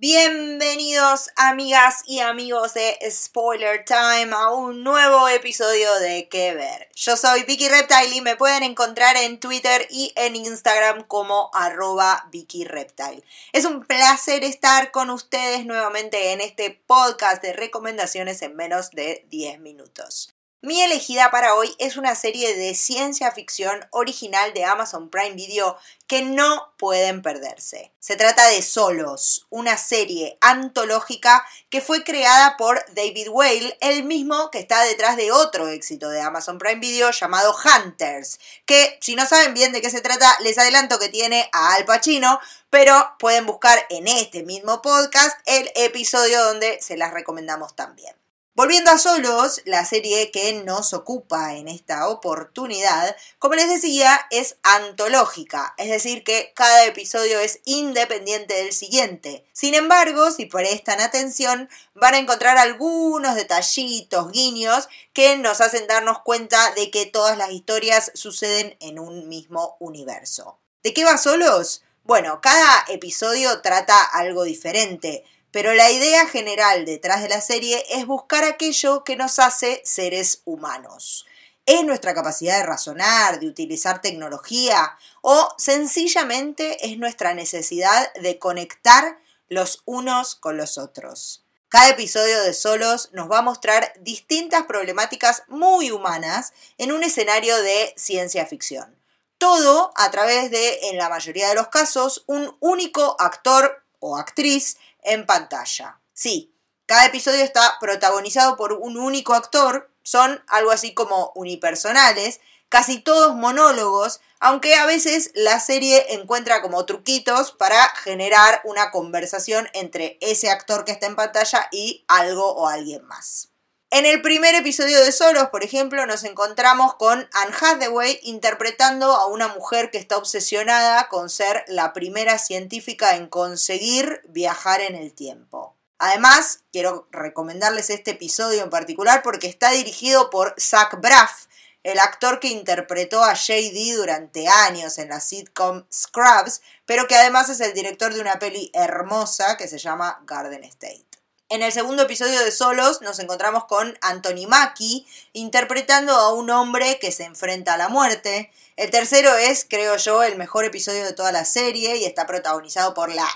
Bienvenidos amigas y amigos de Spoiler Time a un nuevo episodio de Que Ver. Yo soy Vicky Reptile y me pueden encontrar en Twitter y en Instagram como arroba Vicky Reptile. Es un placer estar con ustedes nuevamente en este podcast de recomendaciones en menos de 10 minutos. Mi elegida para hoy es una serie de ciencia ficción original de Amazon Prime Video que no pueden perderse. Se trata de Solos, una serie antológica que fue creada por David Whale, el mismo que está detrás de otro éxito de Amazon Prime Video llamado Hunters, que si no saben bien de qué se trata, les adelanto que tiene a Al Pacino, pero pueden buscar en este mismo podcast el episodio donde se las recomendamos también. Volviendo a Solos, la serie que nos ocupa en esta oportunidad, como les decía, es antológica, es decir, que cada episodio es independiente del siguiente. Sin embargo, si prestan atención, van a encontrar algunos detallitos, guiños, que nos hacen darnos cuenta de que todas las historias suceden en un mismo universo. ¿De qué va Solos? Bueno, cada episodio trata algo diferente pero la idea general detrás de la serie es buscar aquello que nos hace seres humanos. ¿Es nuestra capacidad de razonar, de utilizar tecnología o sencillamente es nuestra necesidad de conectar los unos con los otros? Cada episodio de Solos nos va a mostrar distintas problemáticas muy humanas en un escenario de ciencia ficción. Todo a través de, en la mayoría de los casos, un único actor o actriz en pantalla. Sí, cada episodio está protagonizado por un único actor, son algo así como unipersonales, casi todos monólogos, aunque a veces la serie encuentra como truquitos para generar una conversación entre ese actor que está en pantalla y algo o alguien más. En el primer episodio de Solos, por ejemplo, nos encontramos con Anne Hathaway interpretando a una mujer que está obsesionada con ser la primera científica en conseguir viajar en el tiempo. Además, quiero recomendarles este episodio en particular porque está dirigido por Zach Braff, el actor que interpretó a JD durante años en la sitcom Scrubs, pero que además es el director de una peli hermosa que se llama Garden State. En el segundo episodio de Solos nos encontramos con Anthony Mackie interpretando a un hombre que se enfrenta a la muerte. El tercero es, creo yo, el mejor episodio de toda la serie y está protagonizado por la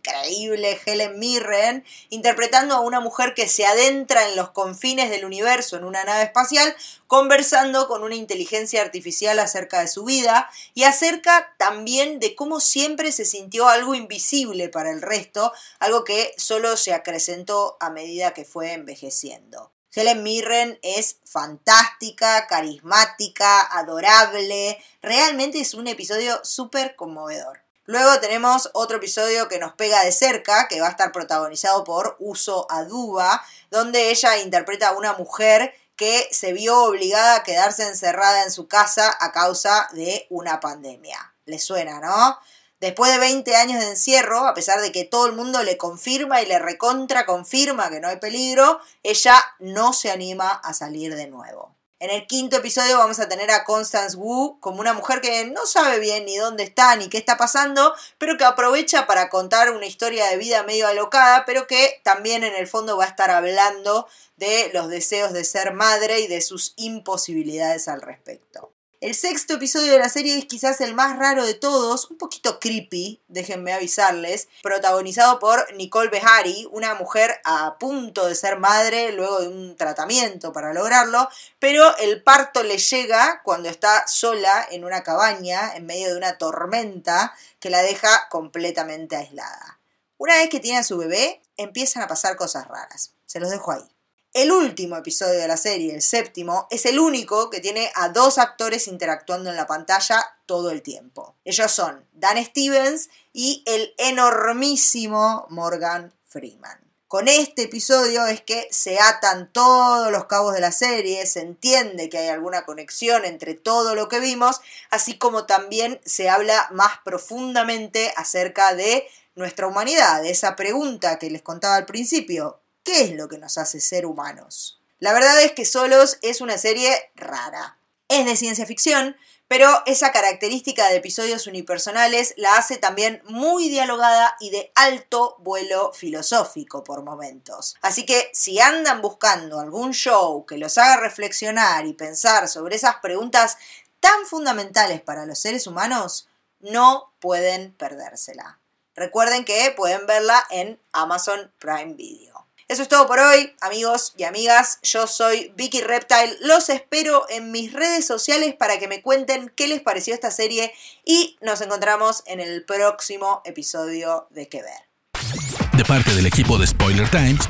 increíble Helen Mirren, interpretando a una mujer que se adentra en los confines del universo en una nave espacial, conversando con una inteligencia artificial acerca de su vida y acerca también de cómo siempre se sintió algo invisible para el resto, algo que solo se acrecentó a medida que fue envejeciendo. Helen Mirren es fantástica, carismática, adorable, realmente es un episodio súper conmovedor. Luego tenemos otro episodio que nos pega de cerca, que va a estar protagonizado por Uso Aduba, donde ella interpreta a una mujer que se vio obligada a quedarse encerrada en su casa a causa de una pandemia. ¿Le suena, no? Después de 20 años de encierro, a pesar de que todo el mundo le confirma y le recontra confirma que no hay peligro, ella no se anima a salir de nuevo. En el quinto episodio vamos a tener a Constance Wu como una mujer que no sabe bien ni dónde está ni qué está pasando, pero que aprovecha para contar una historia de vida medio alocada, pero que también en el fondo va a estar hablando de los deseos de ser madre y de sus imposibilidades al respecto. El sexto episodio de la serie es quizás el más raro de todos, un poquito creepy, déjenme avisarles, protagonizado por Nicole Behari, una mujer a punto de ser madre luego de un tratamiento para lograrlo, pero el parto le llega cuando está sola en una cabaña en medio de una tormenta que la deja completamente aislada. Una vez que tiene a su bebé, empiezan a pasar cosas raras. Se los dejo ahí. El último episodio de la serie, el séptimo, es el único que tiene a dos actores interactuando en la pantalla todo el tiempo. Ellos son Dan Stevens y el enormísimo Morgan Freeman. Con este episodio es que se atan todos los cabos de la serie, se entiende que hay alguna conexión entre todo lo que vimos, así como también se habla más profundamente acerca de nuestra humanidad, esa pregunta que les contaba al principio, ¿Qué es lo que nos hace ser humanos? La verdad es que Solos es una serie rara. Es de ciencia ficción, pero esa característica de episodios unipersonales la hace también muy dialogada y de alto vuelo filosófico por momentos. Así que si andan buscando algún show que los haga reflexionar y pensar sobre esas preguntas tan fundamentales para los seres humanos, no pueden perdérsela. Recuerden que pueden verla en Amazon Prime Video. Eso es todo por hoy, amigos y amigas. Yo soy Vicky Reptile. Los espero en mis redes sociales para que me cuenten qué les pareció esta serie y nos encontramos en el próximo episodio de Que Ver. De parte del equipo de Spoiler Times,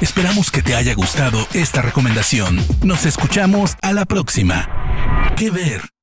esperamos que te haya gustado esta recomendación. Nos escuchamos a la próxima. Que Ver.